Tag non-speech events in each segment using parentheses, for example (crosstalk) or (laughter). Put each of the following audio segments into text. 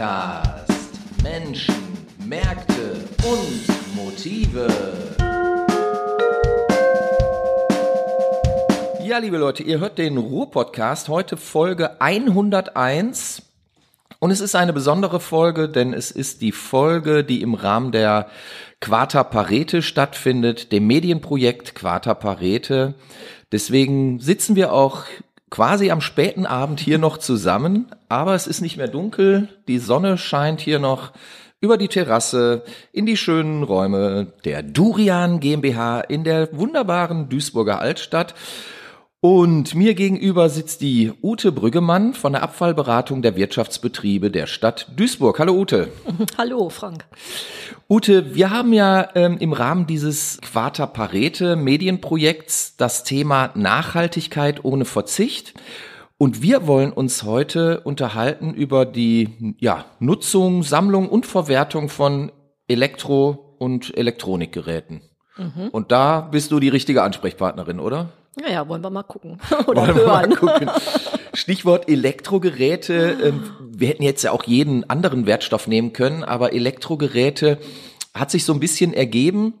Podcast Menschen, Märkte und Motive. Ja, liebe Leute, ihr hört den Ruhr-Podcast, heute Folge 101. Und es ist eine besondere Folge, denn es ist die Folge, die im Rahmen der Quata Parete stattfindet, dem Medienprojekt Quata Parete. Deswegen sitzen wir auch quasi am späten Abend hier (laughs) noch zusammen, aber es ist nicht mehr dunkel, die Sonne scheint hier noch über die Terrasse in die schönen Räume der Durian GmbH in der wunderbaren Duisburger Altstadt. Und mir gegenüber sitzt die Ute Brüggemann von der Abfallberatung der Wirtschaftsbetriebe der Stadt Duisburg. Hallo Ute. (laughs) Hallo Frank. Ute, wir haben ja ähm, im Rahmen dieses Quater Parete Medienprojekts das Thema Nachhaltigkeit ohne Verzicht. Und wir wollen uns heute unterhalten über die ja, Nutzung, Sammlung und Verwertung von Elektro- und Elektronikgeräten. Mhm. Und da bist du die richtige Ansprechpartnerin, oder? Naja, wollen wir mal gucken. (laughs) Oder Wollen hören. wir mal gucken. (laughs) Stichwort Elektrogeräte. Ähm, Wir hätten jetzt ja auch jeden anderen Wertstoff nehmen können, aber Elektrogeräte hat sich so ein bisschen ergeben,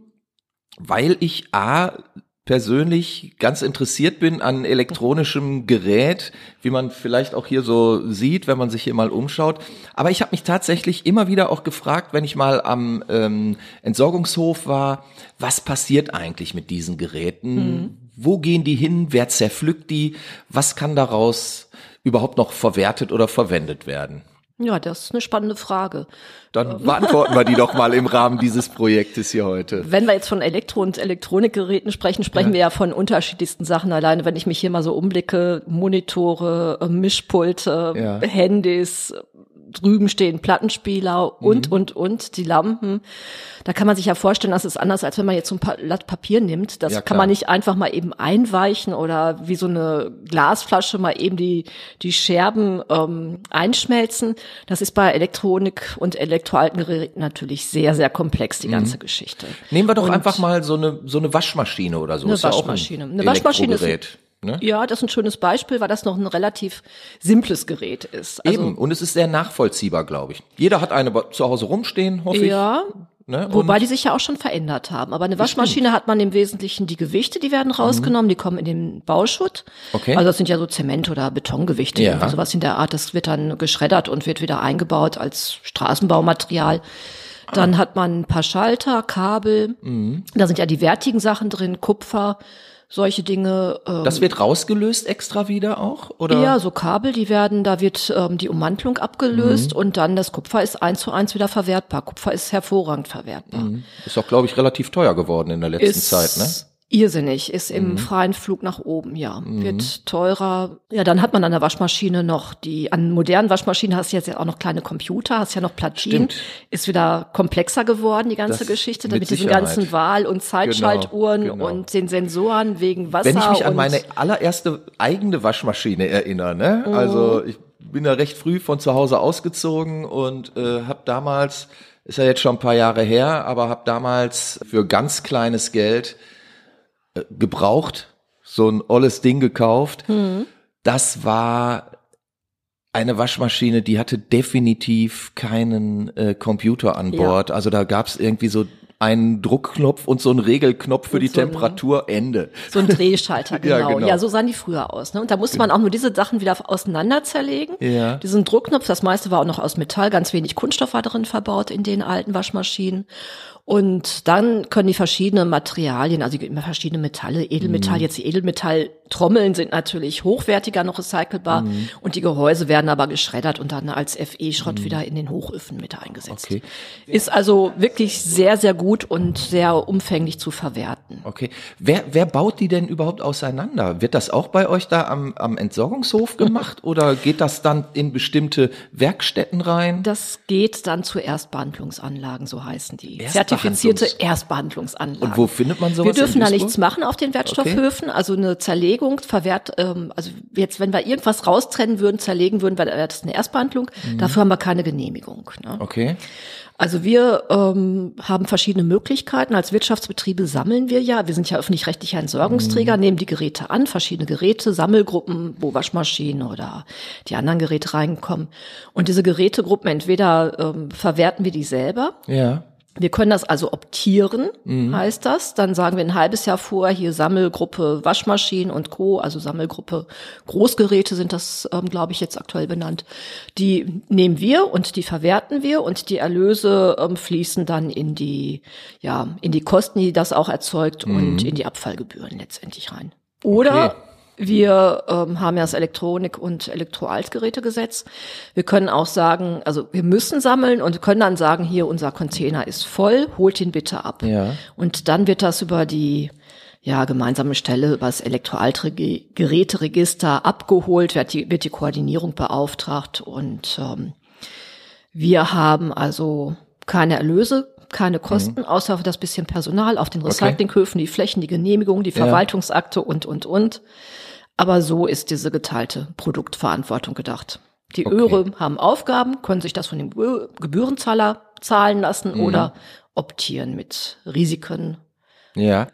weil ich A persönlich ganz interessiert bin an elektronischem Gerät, wie man vielleicht auch hier so sieht, wenn man sich hier mal umschaut. Aber ich habe mich tatsächlich immer wieder auch gefragt, wenn ich mal am ähm, Entsorgungshof war, was passiert eigentlich mit diesen Geräten? Wo gehen die hin? Wer zerpflückt die? Was kann daraus überhaupt noch verwertet oder verwendet werden? Ja, das ist eine spannende Frage. Dann beantworten wir die doch mal im Rahmen dieses Projektes hier heute. Wenn wir jetzt von Elektro- und Elektronikgeräten sprechen, sprechen wir ja von unterschiedlichsten Sachen. Alleine, wenn ich mich hier mal so umblicke, Monitore, Mischpulte, Ja. Handys, drüben stehen Plattenspieler und, und, und, die Lampen. Da kann man sich ja vorstellen, das ist anders, als wenn man jetzt so ein Blatt Papier nimmt. Das Ja, kann man nicht einfach mal eben einweichen oder wie so eine Glasflasche mal eben die, die Scherben ähm, einschmelzen. Das ist bei Elektronik und elektroalten Geräten natürlich sehr, sehr komplex, die ganze Geschichte. Nehmen wir doch Und- einfach mal so eine, so eine Waschmaschine oder so. Eine Ist ja auch Waschmaschine. ein Eine Waschmaschine ist- ne? Ja, das ist ein schönes Beispiel, weil das noch ein relativ simples Gerät ist. Also, Eben. Und es ist sehr nachvollziehbar, glaube ich. Jeder hat eine zu Hause rumstehen, hoffe Ja, ich. Ne? Wobei die sich ja auch schon verändert haben. Aber eine Waschmaschine hat man im Wesentlichen die Gewichte, die werden rausgenommen, die kommen in den Bauschutt. Mhm. Okay. Also das sind ja so Zement- oder Betongewichte, Ja. sowas in der Art. Das wird dann geschreddert und wird wieder eingebaut als Straßenbaumaterial. Ah. Dann hat man ein paar Schalter, Kabel. Mhm. Da sind ja die wertigen Sachen drin, Kupfer, solche Dinge. Ähm, das wird rausgelöst extra wieder auch? Oder? ja, so Kabel, die werden, da wird ähm, die Ummantelung abgelöst Mhm. und dann das Kupfer ist eins zu eins wieder verwertbar. Kupfer ist hervorragend verwertbar. Ist auch, glaube ich, relativ teuer geworden in der letzten ist Zeit, ne? Irrsinnig, ist Mhm. im freien Flug nach oben, ja. Wird teurer. Ja, dann hat man an der Waschmaschine noch die, an modernen Waschmaschinen hast du jetzt ja auch noch kleine Computer, hast ja noch Platinen. Stimmt. Ist wieder komplexer geworden, die ganze Das Geschichte, mit mit diesen ganzen Wahl- und Zeitschaltuhren Genau, genau. und den Sensoren wegen Wasser. Wenn ich mich an meine allererste eigene Waschmaschine erinnere, ne? Mhm. Also ich bin da recht früh von zu Hause ausgezogen und äh, habe damals, ist ja jetzt schon ein paar Jahre her, aber habe damals für ganz kleines Geld gebraucht, so ein olles Ding gekauft. Mhm. Das war eine Waschmaschine, die hatte definitiv keinen äh, Computer an Ja. Bord. Also da gab's irgendwie so einen Druckknopf und so einen Regelknopf für Und die so ein- Temperatur, Ende. So ein Drehschalter, (laughs) Ja, genau. genau. ja, so sahen die früher aus. Ne? Und da musste man auch nur diese Sachen wieder auseinander zerlegen. Ja. Diesen Druckknopf, das meiste war auch noch aus Metall, ganz wenig Kunststoff war drin verbaut in den alten Waschmaschinen. Und dann können die verschiedenen Materialien, also immer verschiedene Metalle, Edelmetall, Mhm. jetzt die Edelmetalltrommeln sind natürlich hochwertiger noch recycelbar Mhm. und die Gehäuse werden aber geschreddert und dann als FE-Schrott wieder in den Hochöfen mit eingesetzt. Mhm. Okay. Ist also wirklich sehr, sehr gut und sehr umfänglich zu verwerten. Okay. Wer, wer baut die denn überhaupt auseinander? Wird das auch bei euch da am, am Entsorgungshof gemacht (laughs) oder geht das dann in bestimmte Werkstätten rein? Das geht dann zu Erstbehandlungsanlagen, so heißen die. Erstbehandlungs- Zertifizierte Erstbehandlungsanlagen. Und wo findet man sowas Wir dürfen da nichts machen auf den Wertstoffhöfen. Also eine Zerlegung verwehrt, ähm, also jetzt, wenn wir irgendwas raustrennen würden, zerlegen würden, wäre das eine Erstbehandlung. Dafür haben wir keine Genehmigung. Ne? Okay. Also wir ähm, haben verschiedene Möglichkeiten. Als Wirtschaftsbetriebe sammeln wir ja. Wir sind ja öffentlich-rechtlicher Entsorgungsträger, mhm. nehmen die Geräte an, verschiedene Geräte, Sammelgruppen, wo Waschmaschinen oder die anderen Geräte reinkommen. Und diese Gerätegruppen, entweder ähm, verwerten wir die selber. Ja. Wir können das also optieren, mhm. heißt das. Dann sagen wir ein halbes Jahr vor, hier Sammelgruppe Waschmaschinen und Co., also Sammelgruppe Großgeräte sind das, ähm, glaube ich, jetzt aktuell benannt. Die nehmen wir und die verwerten wir und die Erlöse ähm, fließen dann in die, ja, in die Kosten, die das auch erzeugt mhm. und in die Abfallgebühren letztendlich rein. Oder okay. Wir ähm, haben ja das Elektronik- und Elektroaltgerätegesetz. Wir können auch sagen, also wir müssen sammeln und können dann sagen, hier unser Container ist voll, holt ihn bitte ab. Ja. Und dann wird das über die ja, gemeinsame Stelle über das Elektroaltgeräteregister abgeholt, wird die, wird die Koordinierung beauftragt und ähm, wir haben also keine Erlöse, keine. Kosten, mhm. außer für das bisschen Personal auf den Recyclinghöfen, okay. die Flächen, die Genehmigung, die Verwaltungsakte ja. und, und, und. Aber so ist diese geteilte Produktverantwortung gedacht. Die okay. Öre haben Aufgaben, können sich das von dem Gebührenzahler zahlen lassen mhm. oder optieren mit Risiken. Ja.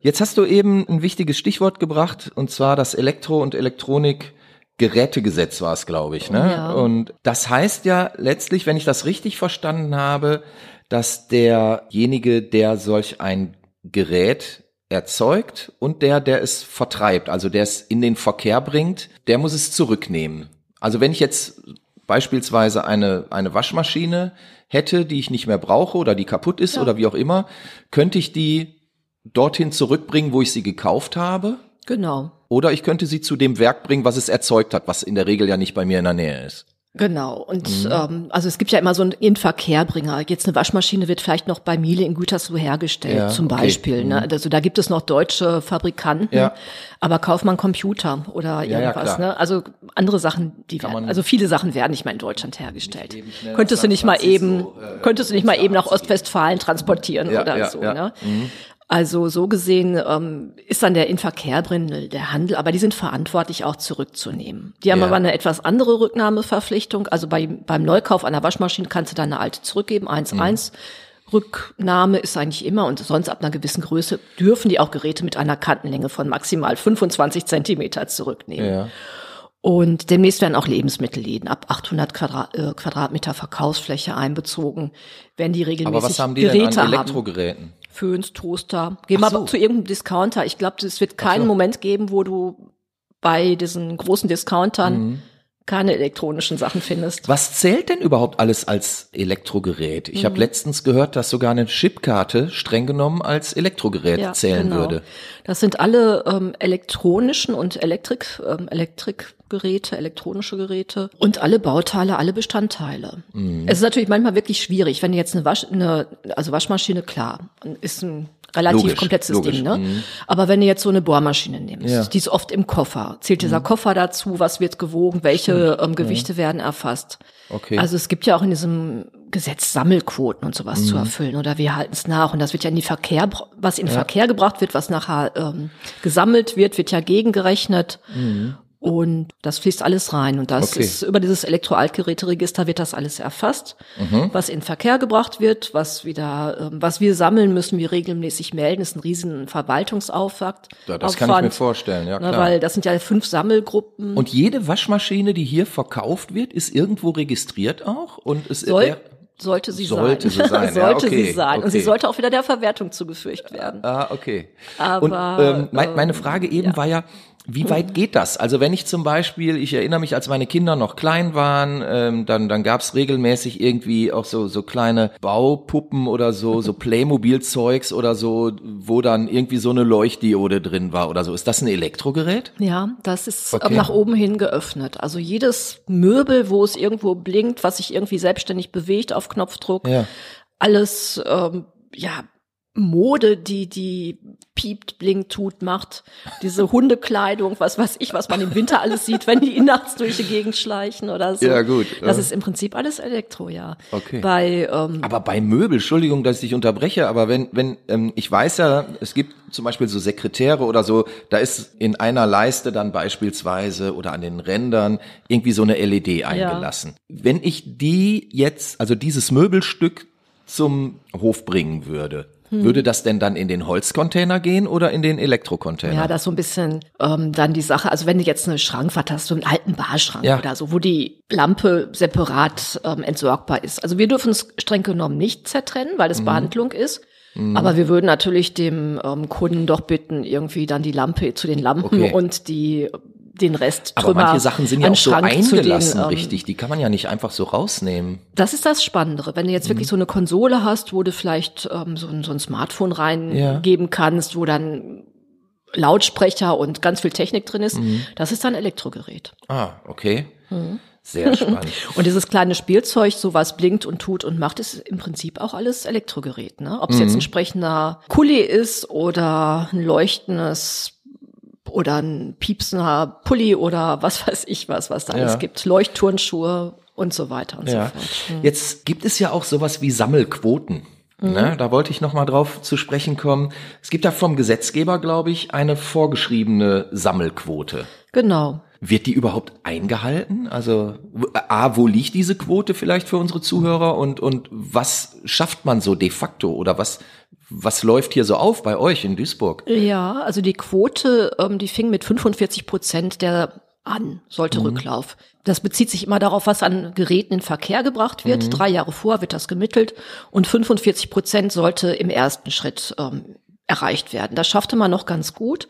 Jetzt hast du eben ein wichtiges Stichwort gebracht, und zwar das Elektro- und Elektronik-Gerätegesetz war es, glaube ich. Ne? Ja. Und das heißt ja letztlich, wenn ich das richtig verstanden habe, dass derjenige, der solch ein Gerät erzeugt und der, der es vertreibt, also der es in den Verkehr bringt, der muss es zurücknehmen. Also wenn ich jetzt beispielsweise eine, eine Waschmaschine hätte, die ich nicht mehr brauche oder die kaputt ist ja. oder wie auch immer, könnte ich die dorthin zurückbringen, wo ich sie gekauft habe. Genau. Oder ich könnte sie zu dem Werk bringen, was es erzeugt hat, was in der Regel ja nicht bei mir in der Nähe ist. Genau. Und mhm. ähm, also es gibt ja immer so einen Inverkehrbringer. Jetzt eine Waschmaschine wird vielleicht noch bei Miele in Gütersloh hergestellt, ja, zum Beispiel. Okay. Ne? Mhm. Also da gibt es noch deutsche Fabrikanten, ja. aber kauf mal einen Computer oder irgendwas. Ja, ne? Also andere Sachen, die werden, also viele Sachen werden nicht mal in Deutschland hergestellt. Könntest du nicht mal eben, äh, könntest du nicht mal eben nach Ostwestfalen transportieren oder so. Ne? Mhm. Also so gesehen ähm, ist dann der Inverkehrbrindel der Handel, aber die sind verantwortlich auch zurückzunehmen. Die haben ja. aber eine etwas andere Rücknahmeverpflichtung. Also bei, beim Neukauf einer Waschmaschine kannst du deine alte zurückgeben, 1,1. Mhm. Rücknahme ist eigentlich immer und sonst ab einer gewissen Größe dürfen die auch Geräte mit einer Kantenlänge von maximal 25 Zentimeter zurücknehmen. Ja. Und demnächst werden auch Lebensmittelläden ab 800 Quadrat, äh, Quadratmeter Verkaufsfläche einbezogen, wenn die regelmäßig Aber was haben die Geräte denn an Elektrogeräten? Haben. Föhns, Toaster. Geh mal so. zu irgendeinem Discounter. Ich glaube, es wird keinen so. Moment geben, wo du bei diesen großen Discountern mhm. keine elektronischen Sachen findest. Was zählt denn überhaupt alles als Elektrogerät? Ich mhm. habe letztens gehört, dass sogar eine Chipkarte streng genommen als Elektrogerät ja, zählen genau. würde. Das sind alle ähm, elektronischen und Elektrik, ähm, Elektrik Geräte, elektronische Geräte und alle Bauteile, alle Bestandteile. Mhm. Es ist natürlich manchmal wirklich schwierig, wenn jetzt eine, Wasch, eine also Waschmaschine, klar, ist ein relativ logisch, komplexes logisch. Ding, ne? Mhm. Aber wenn du jetzt so eine Bohrmaschine nimmst, ja. die ist oft im Koffer, zählt dieser mhm. Koffer dazu, was wird gewogen, welche ähm, Gewichte ja. werden erfasst. Okay. Also es gibt ja auch in diesem Gesetz Sammelquoten und sowas mhm. zu erfüllen oder wir halten es nach und das wird ja in die Verkehr, was in den ja. Verkehr gebracht wird, was nachher ähm, gesammelt wird, wird ja gegengerechnet. Mhm. Und das fließt alles rein. Und das okay. ist über dieses Elektroaltgeräteregister wird das alles erfasst, mhm. was in Verkehr gebracht wird, was wieder, ähm, was wir sammeln müssen, wir regelmäßig melden, ist ein riesen Verwaltungsaufwand. Ja, das Aufwand, kann ich mir vorstellen, ja ne, klar. weil das sind ja fünf Sammelgruppen. Und jede Waschmaschine, die hier verkauft wird, ist irgendwo registriert auch und es soll, sollte sie sollte sein. Sie sein. (laughs) sollte ja, okay, sie sein. Okay. Und sie sollte auch wieder der Verwertung zugefügt werden. Ah, okay. Aber, und ähm, meine Frage eben ja. war ja, wie weit geht das? Also wenn ich zum Beispiel, ich erinnere mich, als meine Kinder noch klein waren, ähm, dann, dann gab es regelmäßig irgendwie auch so, so kleine Baupuppen oder so, so (laughs) Playmobil-Zeugs oder so, wo dann irgendwie so eine Leuchtdiode drin war oder so. Ist das ein Elektrogerät? Ja, das ist okay. nach oben hin geöffnet. Also jedes Möbel, wo es irgendwo blinkt, was sich irgendwie selbstständig bewegt auf Knopfdruck, ja. alles ähm, ja Mode, die die piept, blinkt, tut, macht. Diese Hundekleidung, was weiß ich, was man im Winter alles sieht, wenn die nachts durch die Gegend schleichen oder so. Ja, gut. Das ist im Prinzip alles Elektro, ja. Okay. Bei, ähm, aber bei Möbel, Entschuldigung, dass ich dich unterbreche, aber wenn, wenn, ähm, ich weiß ja, es gibt zum Beispiel so Sekretäre oder so, da ist in einer Leiste dann beispielsweise oder an den Rändern irgendwie so eine LED eingelassen. Ja. Wenn ich die jetzt, also dieses Möbelstück zum Hof bringen würde, würde das denn dann in den Holzcontainer gehen oder in den Elektrocontainer? Ja, das ist so ein bisschen ähm, dann die Sache. Also wenn du jetzt eine Schrankwand hast, so einen alten Barschrank Ja. oder so, wo die Lampe separat ähm, entsorgbar ist. Also wir dürfen es streng genommen nicht zertrennen, weil Mhm. das Behandlung ist. Aber wir würden natürlich dem ähm, Kunden doch bitten, irgendwie dann die Lampe zu den Lampen Okay. und die den Rest Aber Trümmer manche Sachen sind ja auch so zu den, eingelassen, ähm, richtig. Die kann man ja nicht einfach so rausnehmen. Das ist das Spannendere. Wenn du jetzt Mhm. wirklich so eine Konsole hast, wo du vielleicht ähm, so, ein, so ein Smartphone reingeben kannst, wo dann Lautsprecher und ganz viel Technik drin ist, Mhm. das ist dann Elektrogerät. Ah, okay. Mhm. Sehr spannend. (laughs) Und dieses kleine Spielzeug, so was blinkt und tut und macht, ist im Prinzip auch alles Elektrogerät. Ne? Ob es Mhm. jetzt ein sprechender Kuli ist oder ein leuchtendes oder ein piepsender Pulli oder was weiß ich was, was da Ja. alles gibt. Leuchtturnschuhe und so weiter und Ja. so fort. Jetzt gibt es ja auch sowas wie Sammelquoten. Ne, da wollte ich noch mal drauf zu sprechen kommen. Es gibt da vom Gesetzgeber, glaube ich, eine vorgeschriebene Sammelquote. Genau. Wird die überhaupt eingehalten? Also w- a, wo liegt diese Quote vielleicht für unsere Zuhörer und und was schafft man so de facto oder was was läuft hier so auf bei euch in Duisburg? Ja, also die Quote, ähm, die fing mit 45 Prozent der an, sollte Rücklauf. Das bezieht sich immer darauf, was an Geräten in Verkehr gebracht wird. Drei Jahre vor wird das gemittelt und 45 Prozent sollte im ersten Schritt ähm, erreicht werden. Das schaffte man noch ganz gut.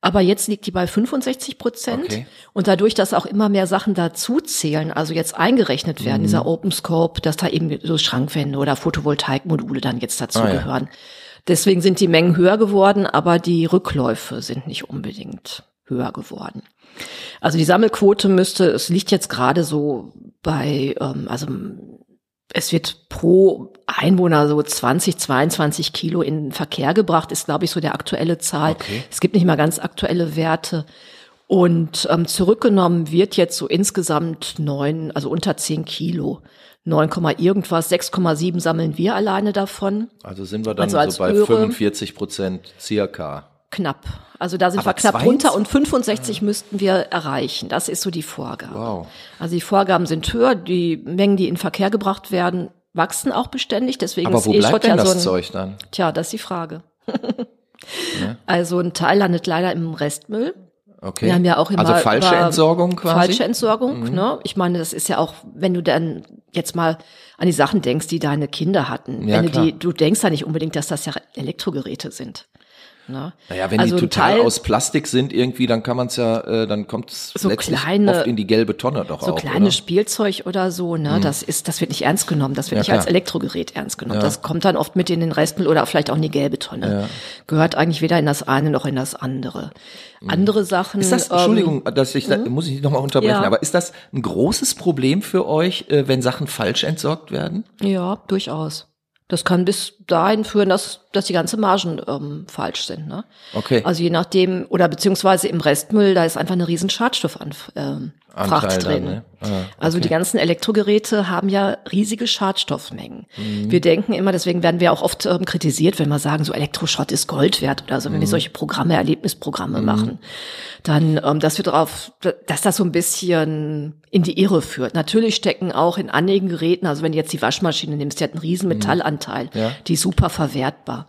Aber jetzt liegt die bei 65 Prozent. Okay. Und dadurch, dass auch immer mehr Sachen dazuzählen, also jetzt eingerechnet werden, dieser Open Scope, dass da eben so Schrankwände oder Photovoltaikmodule dann jetzt dazu Ah, ja. Deswegen sind die Mengen höher geworden, aber die Rückläufe sind nicht unbedingt höher geworden. Also die Sammelquote müsste, es liegt jetzt gerade so bei, ähm, also es wird pro Einwohner so 20, 22 Kilo in den Verkehr gebracht, ist, glaube ich, so der aktuelle Zahl. Okay. Es gibt nicht mal ganz aktuelle Werte. Und ähm, zurückgenommen wird jetzt so insgesamt neun, also unter 10 Kilo. 9, irgendwas, 6,7 sammeln wir alleine davon. Also sind wir dann Also als so bei Öre- 45 Prozent circa. Knapp. Also da sind Aber wir knapp 22? runter und 65 müssten wir erreichen. Das ist so die Vorgabe. Wow. Also die Vorgaben sind höher, die Mengen, die in Verkehr gebracht werden, wachsen auch beständig. Deswegen Aber ist wo E-Schrott bleibt denn ja so das ein, Zeug dann? Tja, das ist die Frage. (laughs) Also ein Teil landet leider im Restmüll. Okay. Wir haben ja auch immer also falsche Entsorgung quasi. Mhm. Falsche Entsorgung, ne? Ich meine, das ist ja auch, wenn du dann jetzt mal an die Sachen denkst, die deine Kinder hatten. Ja, wenn du klar. die, du denkst ja nicht unbedingt, dass das ja Elektrogeräte sind. Ne? Naja, wenn Also die total Teil- aus Plastik sind irgendwie, dann kann man es ja, äh, dann kommt es So kleine- oft in die gelbe Tonne doch so auch, kleines oder? Mhm. Spielzeug oder so, ne, das ist, das wird nicht ernst genommen, das wird Ja, nicht als klar. Elektrogerät ernst genommen. Das kommt dann oft mit in den Restmüll oder vielleicht auch in die gelbe Tonne. Gehört eigentlich weder in das eine noch in das andere. Andere Sachen. Mhm. Ist das, ähm, Entschuldigung, dass ich da, muss ich nochmal unterbrechen, Ja. aber ist das ein großes Problem für euch, äh, wenn Sachen falsch entsorgt werden? Ja, durchaus. Das kann bis dahin führen, dass, dass die ganzen Margen ähm, falsch sind. Ne? Okay. Also je nachdem, oder beziehungsweise im Restmüll, da ist einfach eine riesen Schadstoffanfracht ähm, Fracht dann, drin. ne? Ah, Also die ganzen Elektrogeräte haben ja riesige Schadstoffmengen. Mhm. Wir denken immer, deswegen werden wir auch oft ähm, kritisiert, wenn wir sagen, so Elektroschrott ist Gold wert oder so, wenn Mhm. wir solche Programme, Erlebnisprogramme machen. Dann, ähm, dass wir darauf, dass das so ein bisschen in die Irre führt. Natürlich stecken auch in einigen Geräten, also wenn du jetzt die Waschmaschine nimmst, die hat einen riesen Metallanteil, Mhm. Ja. die ist super verwertbar.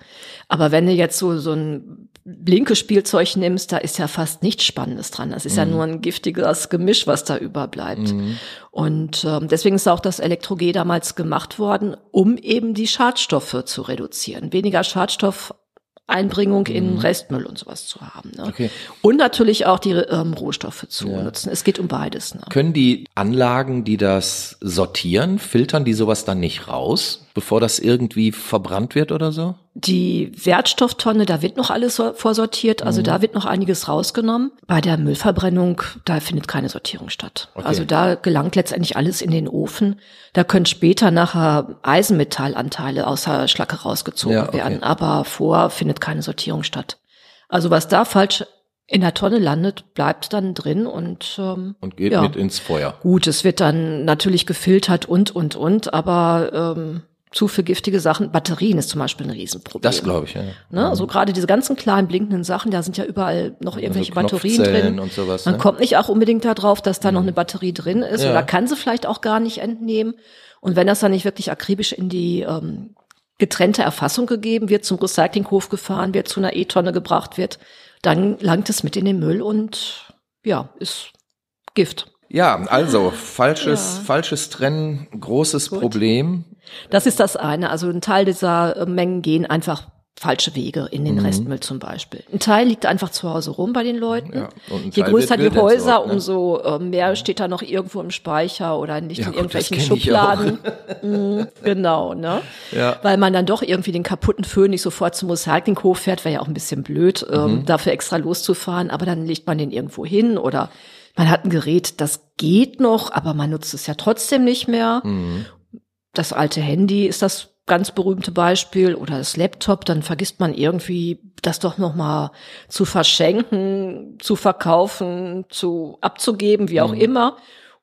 Aber wenn du jetzt so, so ein blinkes Spielzeug nimmst, da ist ja fast nichts Spannendes dran. Das ist Mhm. ja nur ein giftiges Gemisch, was da überbleibt. Und ähm, deswegen ist auch das Elektro-G damals gemacht worden, um eben die Schadstoffe zu reduzieren. Weniger Schadstoffeinbringung in Restmüll und sowas zu haben. Ne? Mhm. Okay. Und natürlich auch die ähm, Rohstoffe zu nutzen. Es geht um beides. Ne? Können die Anlagen, die das sortieren, filtern die sowas dann nicht raus, bevor das irgendwie verbrannt wird oder so? Die Wertstofftonne, da wird noch alles so- vorsortiert, also Mhm. da wird noch einiges rausgenommen. Bei der Müllverbrennung, da findet keine Sortierung statt. Okay. Also da gelangt letztendlich alles in den Ofen. Da können später nachher Eisenmetallanteile außer Schlacke rausgezogen Ja, okay. werden, aber vor findet keine Sortierung statt. Also was da falsch in der Tonne landet, bleibt dann drin und, ähm, Und geht ja. mit ins Feuer. Gut, es wird dann natürlich gefiltert und, und, und, aber ähm, zu viel giftige Sachen, Batterien ist zum Beispiel ein Riesenproblem. Das glaube ich, ja. Ne? Also gerade diese ganzen kleinen blinkenden Sachen, da sind ja überall noch irgendwelche Batterien Knopfzellen drin. und sowas, Man ne? kommt nicht auch unbedingt darauf, dass da noch eine Batterie drin ist Ja. oder kann sie vielleicht auch gar nicht entnehmen. Und wenn das dann nicht wirklich akribisch in die ähm, getrennte Erfassung gegeben, wird zum Recyclinghof gefahren, wird zu einer E-Tonne gebracht wird, dann langt es mit in den Müll und ja, ist Gift. Ja, also falsches, ja. falsches Trennen, großes Gut. Problem. Das ist das eine. Also ein Teil dieser äh, Mengen gehen einfach falsche Wege in den mhm. Restmüll zum Beispiel. Ein Teil liegt einfach zu Hause rum bei den Leuten. Ja, Je größer die Häuser, ne? umso äh, mehr steht da noch irgendwo im Speicher oder nicht ja, in irgendwelchen Schubladen. (laughs) mhm, genau, ne? Ja. Weil man dann doch irgendwie den kaputten Föhn nicht sofort zum Recyclinghof fährt, wäre ja auch ein bisschen blöd, ähm, mhm. dafür extra loszufahren, aber dann legt man den irgendwo hin oder man hat ein Gerät, das geht noch, aber man nutzt es ja trotzdem nicht mehr. Mhm. Das alte Handy ist das ganz berühmte Beispiel oder das Laptop, dann vergisst man irgendwie, das doch noch mal zu verschenken, zu verkaufen, zu abzugeben, wie auch mhm. immer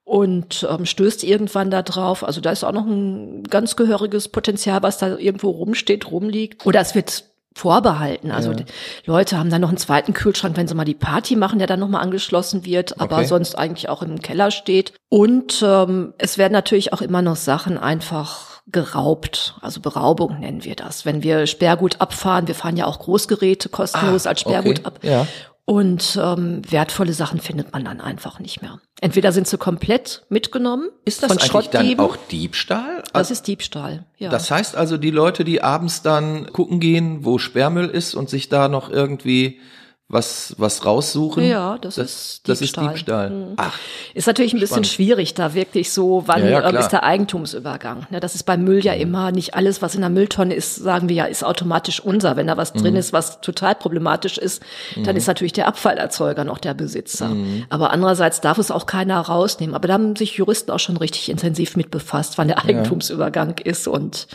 und ähm, stößt irgendwann da drauf. Also da ist auch noch ein ganz gehöriges Potenzial, was da irgendwo rumsteht, rumliegt. Oder es wird vorbehalten. Also ja. Leute haben dann noch einen zweiten Kühlschrank, wenn sie mal die Party machen, der dann nochmal angeschlossen wird, aber okay. sonst eigentlich auch im Keller steht. Und ähm, es werden natürlich auch immer noch Sachen einfach geraubt, also Beraubung nennen wir das. Wenn wir Sperrgut abfahren, wir fahren ja auch Großgeräte kostenlos ah, als Sperrgut okay. ab. Ja. Und ähm, wertvolle Sachen findet man dann einfach nicht mehr. Entweder sind sie komplett mitgenommen. Ist das von eigentlich dann auch Diebstahl? Das ist Diebstahl, ja. Das heißt also, die Leute, die abends dann gucken gehen, wo Sperrmüll ist und sich da noch irgendwie was, was raussuchen. Ja, das, das ist Diebstahl. Das ist Diebstahl. Mhm. Ach, ist natürlich ein bisschen schwierig, da wirklich so, wann ja, ja, ist der Eigentumsübergang. Ne, das ist beim Müll ja mhm. immer nicht alles, was in der Mülltonne ist, sagen wir ja, ist automatisch unser. Wenn da was mhm. drin ist, was total problematisch ist, dann mhm. ist natürlich der Abfallerzeuger noch der Besitzer. Mhm. Aber andererseits darf es auch keiner rausnehmen. Aber da haben sich Juristen auch schon richtig intensiv mit befasst, wann der Eigentumsübergang ist und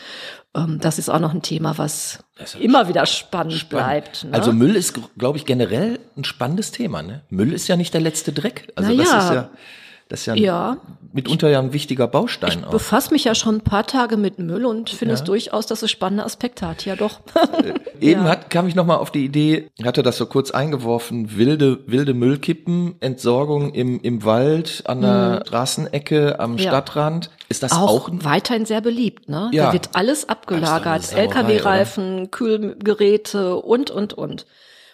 ähm, das ist auch noch ein Thema, was immer wieder spannend, spannend. bleibt. Ne? Also Müll ist, glaube ich, generell ein spannendes Thema. Ne? Müll ist ja nicht der letzte Dreck. Also naja, das ist ja das ist ja, ja. mitunter ja ein wichtiger Baustein. Ich auch. befasse mich ja schon ein paar Tage mit Müll und finde ja. es durchaus, dass es spannende Aspekte hat. Ja, doch. Äh, eben (laughs) ja. hat, kam ich nochmal auf die Idee, hatte das so kurz eingeworfen, wilde, wilde Müllkippen, Entsorgung im, im Wald, an der mhm. Straßenecke, am. Stadtrand. Ist das auch, auch weiterhin sehr beliebt, ne? Ja. Da wird alles abgelagert. LKW-Reifen, Kühlgeräte und, und, und.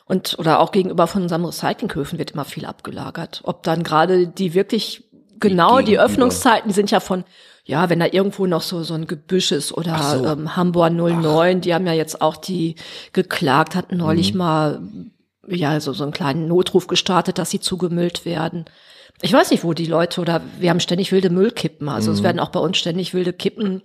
Und, oder auch gegenüber von unserem Recyclinghöfen wird immer viel abgelagert. Ob dann gerade die wirklich genau, die, die Öffnungszeiten sind ja von, ja, wenn da irgendwo noch so, so ein Gebüsch ist oder so. ähm, Hamburg 09, Ach. die haben ja jetzt auch die geklagt, hatten neulich mhm. mal, ja, so, so einen kleinen Notruf gestartet, dass sie zugemüllt werden. Ich weiß nicht, wo die Leute oder wir haben ständig wilde Müllkippen. Also mhm. es werden auch bei uns ständig wilde Kippen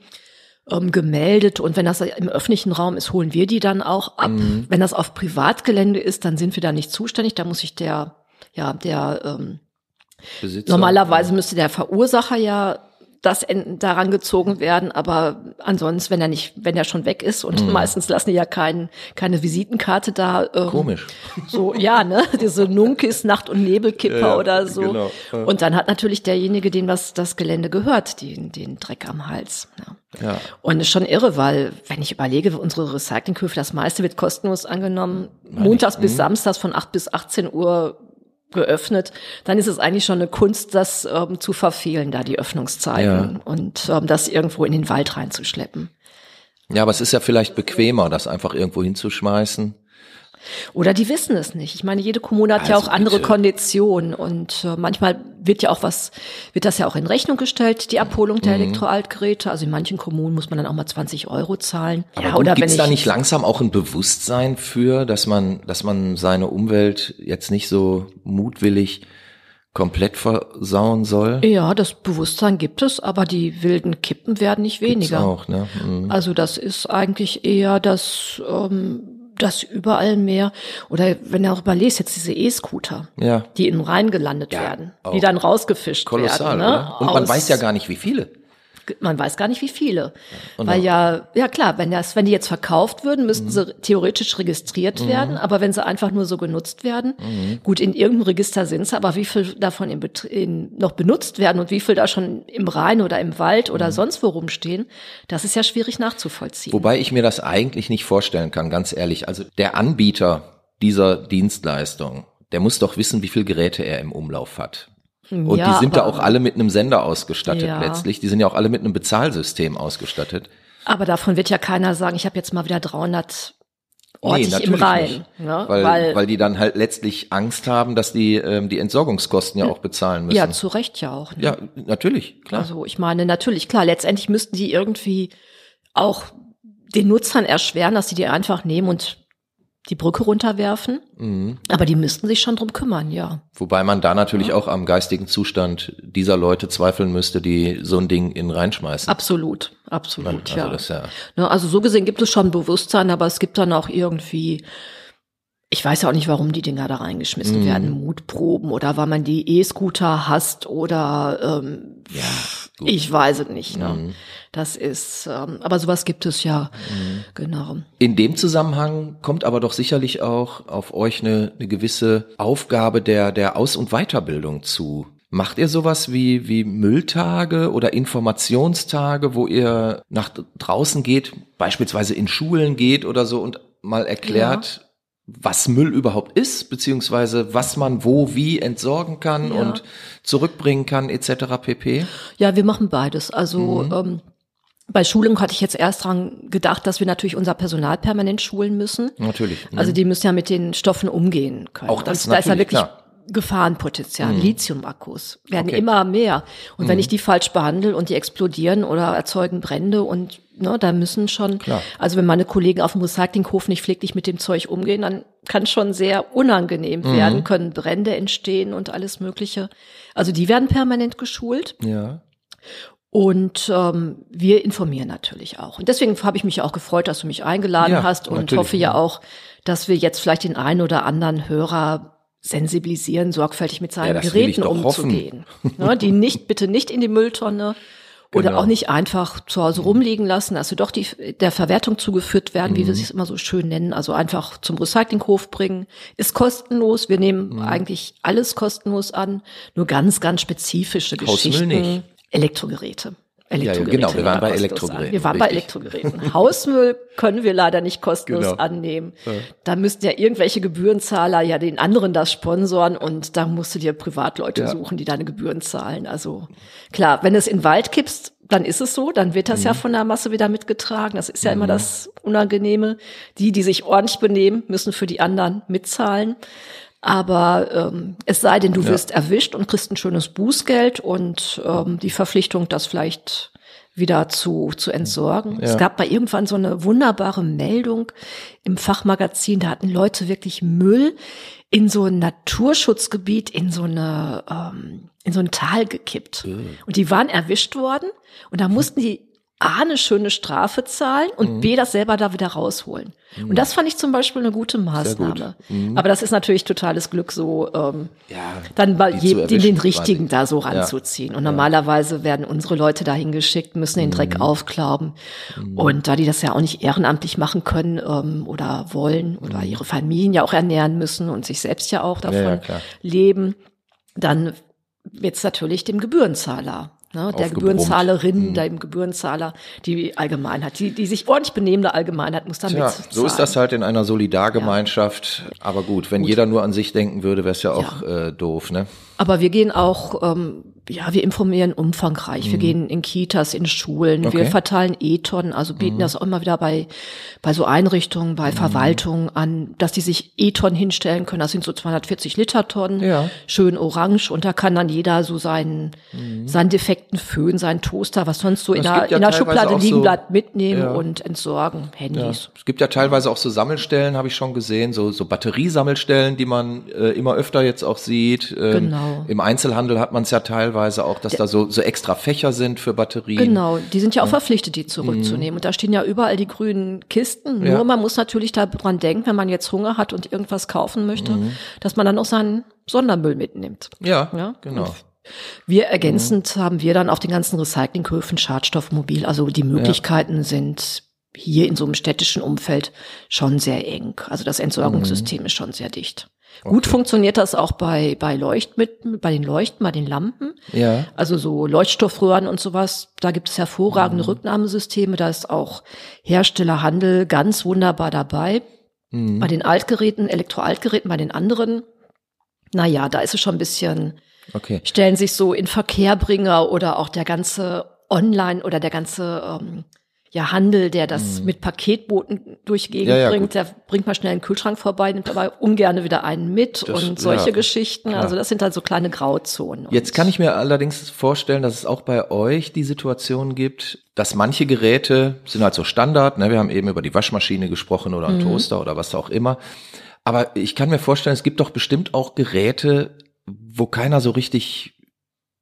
ähm, gemeldet und wenn das im öffentlichen Raum ist, holen wir die dann auch ab. Mhm. Wenn das auf Privatgelände ist, dann sind wir da nicht zuständig. Da muss sich der, ja, der ähm, Besitzer, normalerweise ja. müsste der Verursacher ja das daran gezogen werden, aber ansonsten, wenn er nicht, wenn er schon weg ist und mhm. meistens lassen die ja kein, keine Visitenkarte da. Ähm, Komisch. So, ja, ne, (laughs) diese Nunkis, Nacht- und Nebelkipper ja, oder so. Genau. Und dann hat natürlich derjenige, dem was das Gelände gehört, den, den Dreck am Hals. Ja. ja. Und ist schon irre, weil, wenn ich überlege, unsere Recyclinghöfe, das meiste wird kostenlos angenommen, montags bis mhm. samstags von 8 bis 18 Uhr geöffnet, dann ist es eigentlich schon eine Kunst, das ähm, zu verfehlen, da die Öffnungszeiten ja. und ähm, das irgendwo in den Wald reinzuschleppen. Ja, aber es ist ja vielleicht bequemer, das einfach irgendwo hinzuschmeißen. Oder die wissen es nicht. Ich meine, jede Kommune hat also ja auch andere bitte. Konditionen und äh, manchmal wird ja auch was, wird das ja auch in Rechnung gestellt, die Abholung der mhm. Elektroaltgeräte. Also in manchen Kommunen muss man dann auch mal 20 Euro zahlen. Aber ja, oder gibt's da nicht langsam auch ein Bewusstsein für, dass man, dass man seine Umwelt jetzt nicht so mutwillig komplett versauen soll? Ja, das Bewusstsein gibt es, aber die wilden Kippen werden nicht weniger. Gibt's auch, ne? Mhm. Also das ist eigentlich eher das ähm, das überall mehr. Oder wenn du auch überlegst, jetzt diese E-Scooter, ja. die in den Rhein gelandet ja, werden, auch. die dann rausgefischt Kolossal, werden. Ne? Und man weiß ja gar nicht, wie viele man weiß gar nicht, wie viele. Und Weil ja, ja klar, wenn das, wenn die jetzt verkauft würden, müssten mhm. sie theoretisch registriert mhm. werden, aber wenn sie einfach nur so genutzt werden, mhm. gut, in irgendeinem Register sind sie, aber wie viel davon in, in, noch benutzt werden und wie viel da schon im Rhein oder im Wald oder mhm. sonst wo rumstehen, das ist ja schwierig nachzuvollziehen. Wobei ich mir das eigentlich nicht vorstellen kann, ganz ehrlich. Also der Anbieter dieser Dienstleistung, der muss doch wissen, wie viele Geräte er im Umlauf hat. Und ja, die sind da auch alle mit einem Sender ausgestattet ja. letztlich. Die sind ja auch alle mit einem Bezahlsystem ausgestattet. Aber davon wird ja keiner sagen, ich habe jetzt mal wieder 300 ordentlich nee, im nicht. Ne? Weil, weil, weil, die dann halt letztlich Angst haben, dass die ähm, die Entsorgungskosten ja auch bezahlen müssen. ja, zu Recht ja auch. Ne? ja, natürlich, klar. Also ich meine, natürlich, klar, letztendlich müssten die irgendwie auch den Nutzern erschweren, dass sie die einfach nehmen und die Brücke runterwerfen. Mhm. Aber die müssten sich schon drum kümmern, ja. Wobei man da natürlich auch am geistigen Zustand dieser Leute zweifeln müsste, die so ein Ding in reinschmeißen. Absolut, absolut, also ja. das ja Ne, also so gesehen gibt es schon Bewusstsein, aber es gibt dann auch irgendwie, ich weiß ja auch nicht, warum die Dinger da reingeschmissen Mhm. werden, Mutproben oder weil man die E-Scooter hasst oder ähm, ja gut. ich weiß es nicht. Ne? Mhm. Das ist, ähm, aber sowas gibt es ja, genau. In dem Zusammenhang kommt aber doch sicherlich auch auf euch eine, eine gewisse Aufgabe der, der Aus- und Weiterbildung zu. Macht ihr sowas wie, wie Mülltage oder Informationstage, wo ihr nach draußen geht, beispielsweise in Schulen geht oder so und mal erklärt, was Müll überhaupt ist, beziehungsweise was man wo wie entsorgen kann Ja. und zurückbringen kann, etc. pp? Ja, wir machen beides. Also Mhm. ähm, bei Schulung hatte ich jetzt erst dran gedacht, dass wir natürlich unser Personal permanent schulen müssen. Natürlich. Also die müssen ja mit den Stoffen umgehen können. Auch das Und da ist ja natürlich, wirklich klar. Gefahrenpotenzial. Lithiumakkus werden Okay. immer mehr. Und wenn ich die falsch behandle und die explodieren oder erzeugen Brände und ne, da müssen schon, Klar. also wenn meine Kollegen auf dem Recyclinghof nicht pfleglich mit dem Zeug umgehen, dann kann schon sehr unangenehm Mhm. werden, können Brände entstehen und alles Mögliche. Also die werden permanent geschult. ja. Und ähm, wir informieren natürlich auch. Und deswegen habe ich mich auch gefreut, dass du mich eingeladen Ja, hast und hoffe ja. auch, dass wir jetzt vielleicht den einen oder anderen Hörer sensibilisieren, sorgfältig mit seinen Ja, Geräten umzugehen. ne, die nicht, bitte nicht in die Mülltonne oder Genau. auch nicht einfach zu Hause rumliegen lassen, sie doch die, der Verwertung zugeführt werden, Mhm. wie wir es immer so schön nennen. Also einfach zum Recyclinghof bringen. Ist kostenlos. Wir nehmen Mhm. eigentlich alles kostenlos an. Nur ganz, ganz spezifische Hausmüll Geschichten. nicht. Elektrogeräte. Ja, Elektrogeräte genau, wir waren bei Elektrogeräten. Wir waren bei richtig. Elektrogeräten. Hausmüll können wir leider nicht kostenlos Genau. annehmen. Da müssten ja irgendwelche Gebührenzahler ja den anderen das sponsoren und da musst du dir Privatleute Ja. suchen, die deine Gebühren zahlen. Also klar, wenn du es in den Wald kippst, dann ist es so, dann wird das Mhm. ja von der Masse wieder mitgetragen. Das ist ja immer das Unangenehme. Die, die sich ordentlich benehmen, müssen für die anderen mitzahlen. Aber ähm, es sei denn, du wirst erwischt und kriegst ein schönes Bußgeld und ähm, die Verpflichtung, das vielleicht wieder zu, zu entsorgen. Es gab mal irgendwann so eine wunderbare Meldung im Fachmagazin, da hatten Leute wirklich Müll in so ein Naturschutzgebiet, in so eine, ähm, in so ein Tal gekippt. Und die waren erwischt worden und da mussten die A, eine schöne Strafe zahlen und Mhm. B, das selber da wieder rausholen. Und das fand ich zum Beispiel eine gute Maßnahme. Aber das ist natürlich totales Glück, so ähm, Ja, dann je, erwischen den richtigen da so ranzuziehen. Und normalerweise werden unsere Leute dahin geschickt, müssen den Dreck Mhm. aufklauben. Und da die das ja auch nicht ehrenamtlich machen können ähm, oder wollen oder ihre Familien ja auch ernähren müssen und sich selbst ja auch davon Mhm. ja, leben, dann wird es natürlich dem Gebührenzahler. Ne, der. Gebührenzahlerin, Mhm. dem Gebührenzahler, die Allgemeinheit, die, die sich ordentlich benehmende Allgemeinheit muss damit Ja, so ist das halt in einer Solidargemeinschaft. Aber gut, wenn jeder nur an sich denken würde, wäre es ja auch Äh, doof, ne? Aber wir gehen auch, ähm, ja, wir informieren umfangreich. Wir gehen in Kitas, in Schulen, wir Mhm. Okay. Mhm. verteilen E-Tonnen, also bieten das auch immer wieder bei, bei so Einrichtungen, bei Verwaltungen an, dass die sich E-Tonnen hinstellen können. Das sind so 240 Liter Tonnen, Ja. schön orange und da kann dann jeder so seinen, seinen defekten Föhn, seinen Toaster, was sonst so in der, ja in der Schublade liegen so- bleibt, mitnehmen Ja. und entsorgen. Handys. Es gibt ja teilweise auch so Sammelstellen, habe ich schon gesehen, so, so Batteriesammelstellen, die man äh, immer öfter jetzt auch sieht. Ähm, Genau. Im Einzelhandel hat man es ja teilweise auch, dass da so, so extra Fächer sind für Batterien. Genau, die sind ja auch verpflichtet, die zurückzunehmen. Und da stehen ja überall die grünen Kisten. Nur Mhm. Ja. man muss natürlich daran denken, wenn man jetzt Hunger hat und irgendwas kaufen möchte, Mhm. dass man dann auch seinen Sondermüll mitnimmt. Ja, Ja, genau. und Wir ergänzend haben wir dann auf den ganzen Recyclinghöfen Schadstoffmobil. Also die Möglichkeiten sind hier in so einem städtischen Umfeld schon sehr eng. Also das Mhm. Entsorgungssystem ist schon sehr dicht. Gut funktioniert das auch bei, bei Leuchtmitteln, bei den Leuchten, bei den Lampen. Ja. Also so Leuchtstoffröhren und sowas, da gibt es Mhm. hervorragende Rücknahmesysteme, da ist auch Herstellerhandel ganz wunderbar dabei. Mhm. Bei den Altgeräten, Elektroaltgeräten, bei den anderen, naja, da ist es schon ein bisschen, Okay. stellen sich so in Verkehrbringer oder auch der ganze Online oder der ganze, ähm, ja, Handel, der das mit Paketbooten durch Gegend Mhm. Ja, ja, bringt, gut. der bringt mal schnell einen Kühlschrank vorbei, nimmt aber ungern wieder einen mit Das- und solche ja, Geschichten. klar. Also das sind halt so kleine Grauzonen. Jetzt kann ich mir allerdings vorstellen, dass es auch bei euch die Situation gibt, dass manche Geräte sind halt so Standard, ne? wir haben eben über die Waschmaschine gesprochen oder einen Toaster oder was auch immer. Aber ich kann mir vorstellen, es gibt doch bestimmt auch Geräte, wo keiner so richtig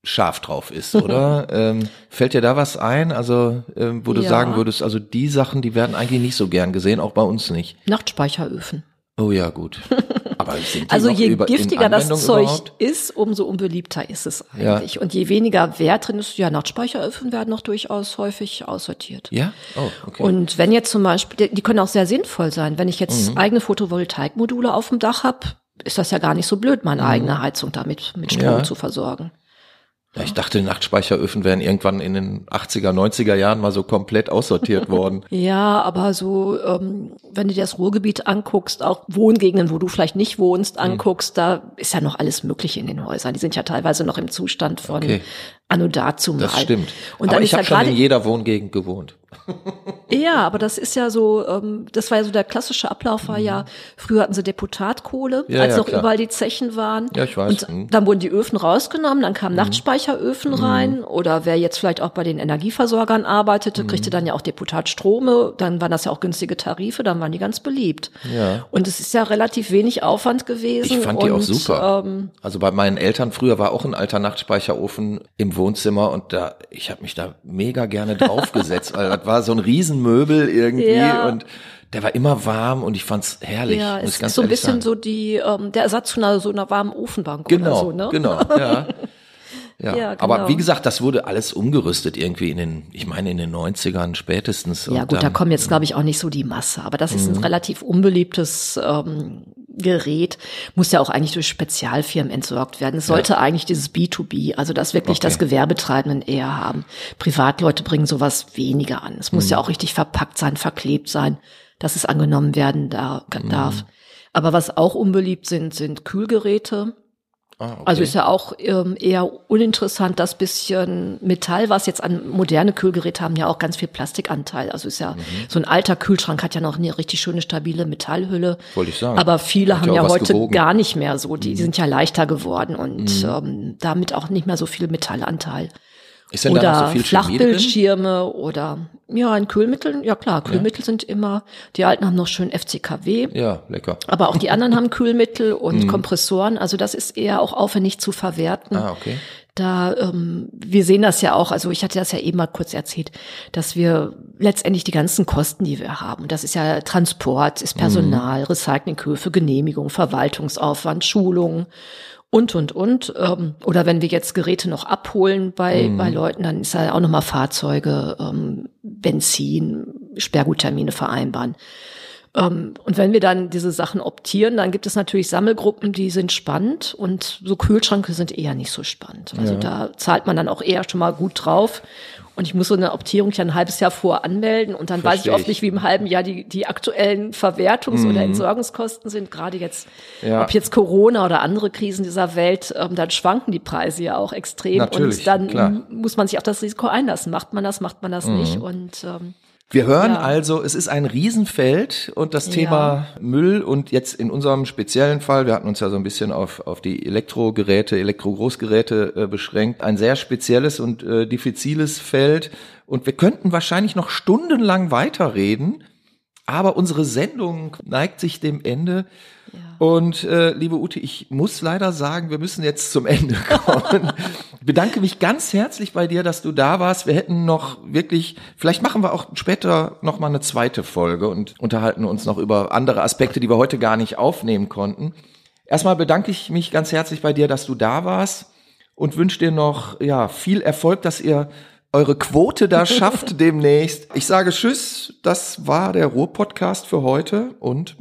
scharf drauf ist, oder? (laughs) ähm, fällt dir da was ein? Also, ähm, wo du Ja. sagen würdest, also die Sachen, die werden eigentlich nicht so gern gesehen, auch bei uns nicht. Nachtspeicheröfen. Oh ja, gut. (laughs) Aber sind die Also je über, giftiger das Zeug überhaupt? ist, umso unbeliebter ist es Ja. eigentlich. Und je weniger Wert drin ist, ja, Nachtspeicheröfen werden noch durchaus häufig aussortiert. Ja? Oh, okay. Und wenn jetzt zum Beispiel, die- können auch sehr sinnvoll sein. Wenn ich jetzt Mhm. eigene Photovoltaikmodule auf dem Dach habe, ist das ja gar nicht so blöd, meine eigene Heizung damit mit Strom Mhm. Ja. zu versorgen. Ja, ich dachte, Nachtspeicheröfen wären irgendwann in den 80er, 90er Jahren mal so komplett aussortiert (laughs) worden. Ja, aber so, ähm, wenn du dir das Ruhrgebiet anguckst, auch Wohngegenden, wo du vielleicht nicht wohnst, Mhm. anguckst, da ist ja noch alles Mögliche in den Häusern. Die sind ja teilweise noch im Zustand von Okay. Anno dazu mal. Das stimmt. Und aber dann ich ja habe schon in jeder Wohngegend gewohnt. (laughs) Ja, aber das ist ja so, ähm, das war ja so der klassische Ablauf war ja, früher hatten sie Deputatkohle, Mhm. Ja, als ja, noch klar. überall die Zechen waren. Ja, ich weiß. Und Mhm. dann wurden die Öfen rausgenommen, dann kamen Nachtspeicheröfen rein oder wer jetzt vielleicht auch bei den Energieversorgern arbeitete, Mhm. kriegte dann ja auch Deputatstrome, dann waren das ja auch günstige Tarife, dann waren die ganz beliebt. Ja. Und es ist ja relativ wenig Aufwand gewesen. Ich fand die auch super. Ähm, Also bei meinen Eltern früher war auch ein alter Nachtspeicherofen im Wohnzimmer und da, ich habe mich da mega gerne draufgesetzt, weil das war so ein Riesenmöbel irgendwie Ja. und der war immer warm und ich fand's herrlich. ja, es ist so ein bisschen sagen. so die, ähm, der Ersatz zu einer, so einer warmen Ofenbank Genau, oder so, ne? genau, ja. (laughs) Ja, Ja, aber genau. wie gesagt, das wurde alles umgerüstet irgendwie in den, ich meine in den 90ern spätestens. Ja gut, da dann- kommen jetzt glaube ich auch nicht so die Masse, aber das ist Mhm. ein relativ unbeliebtes ähm, Gerät, muss ja auch eigentlich durch Spezialfirmen entsorgt werden. Es sollte eigentlich dieses B2B, also das wirklich Okay. das Gewerbetreibenden eher haben. Privatleute bringen sowas weniger an. Es muss Mhm. ja auch richtig verpackt sein, verklebt sein, dass es angenommen werden da, Mhm. darf. Aber was auch unbeliebt sind, sind Kühlgeräte. Ah, okay. Also ist ja auch ähm, eher uninteressant, das bisschen Metall, was jetzt an moderne Kühlgeräte haben, ja auch ganz viel Plastikanteil. Also ist ja Mhm. so ein alter Kühlschrank hat ja noch eine richtig schöne stabile Metallhülle. Wollte ich sagen. Aber viele Hat haben ja ja, heute gewogen. Mhm. gar nicht mehr so. Die sind ja leichter geworden und ähm, damit auch nicht mehr so viel Metallanteil. Ist denn da noch Oder so viel Chemie drin? Flachbildschirme oder ja, in Kühlmitteln, ja klar, Kühlmittel sind immer, die alten haben noch schön FCKW. Ja, lecker. Aber auch die anderen haben (laughs) Kühlmittel und Kompressoren. Also das ist eher auch aufwendig zu verwerten. Ah, okay. Da, ähm, wir sehen das ja auch, also ich hatte das ja eben mal kurz erzählt, dass wir letztendlich die ganzen Kosten, die wir haben, das ist ja Transport, ist Personal, Recyclinghöfe, Genehmigung, Verwaltungsaufwand, Schulung und, und, und. Ähm, oder wenn wir jetzt Geräte noch abholen bei, bei Leuten, dann ist ja auch nochmal Fahrzeuge, ähm, Benzin, Sperrguttermine vereinbaren. Ähm, und wenn wir dann diese Sachen optieren, dann gibt es natürlich Sammelgruppen, die sind spannend und so Kühlschränke sind eher nicht so spannend. Also da zahlt man dann auch eher schon mal gut drauf. Und ich muss so eine Optierung ja ein halbes Jahr vor anmelden und dann weiß Verstehe ich oft ich. nicht, wie im halben Jahr die, die aktuellen Verwertungs- oder Entsorgungskosten sind. Gerade jetzt, Mhm. Ja. ob jetzt Corona oder andere Krisen dieser Welt, ähm, dann schwanken die Preise ja auch extrem. Natürlich, und dann klar. Mhm. muss man sich auf das Risiko einlassen. Macht man das, macht man das nicht? Und ähm, Wir hören Ja. also, es ist ein Riesenfeld und das Ja. Thema Müll und jetzt in unserem speziellen Fall, wir hatten uns ja so ein bisschen auf, auf die Elektrogeräte, Elektrogroßgeräte äh, beschränkt, ein sehr spezielles und äh, diffiziles Feld und wir könnten wahrscheinlich noch stundenlang weiterreden, aber unsere Sendung neigt sich dem Ende. Und äh, liebe Ute, ich muss leider sagen, wir müssen jetzt zum Ende (laughs) kommen. Ich bedanke mich ganz herzlich bei dir, dass du da warst. Wir hätten noch wirklich, vielleicht machen wir auch später noch mal eine zweite Folge und unterhalten uns noch über andere Aspekte, die wir heute gar nicht aufnehmen konnten. Erstmal bedanke ich mich ganz herzlich bei dir, dass du da warst und wünsche dir noch ja viel Erfolg, dass ihr eure Quote da (laughs) schafft demnächst. Ich sage Tschüss, das war der Ruhr-Podcast für heute und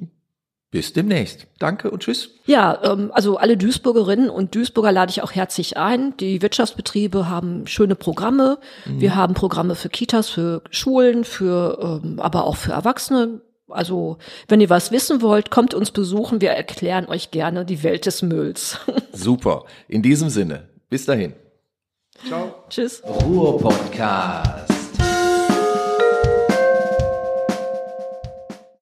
bis demnächst. Danke und Tschüss. Ja, ähm, also alle Duisburgerinnen und Duisburger lade ich auch herzlich ein. Die Wirtschaftsbetriebe haben schöne Programme. Wir haben Programme für Kitas, für Schulen, für ähm, aber auch für Erwachsene. Also wenn ihr was wissen wollt, kommt uns besuchen. Wir erklären euch gerne die Welt des Mülls. (laughs) Super. In diesem Sinne. Bis dahin. Tschüss. Ruhr-Podcast.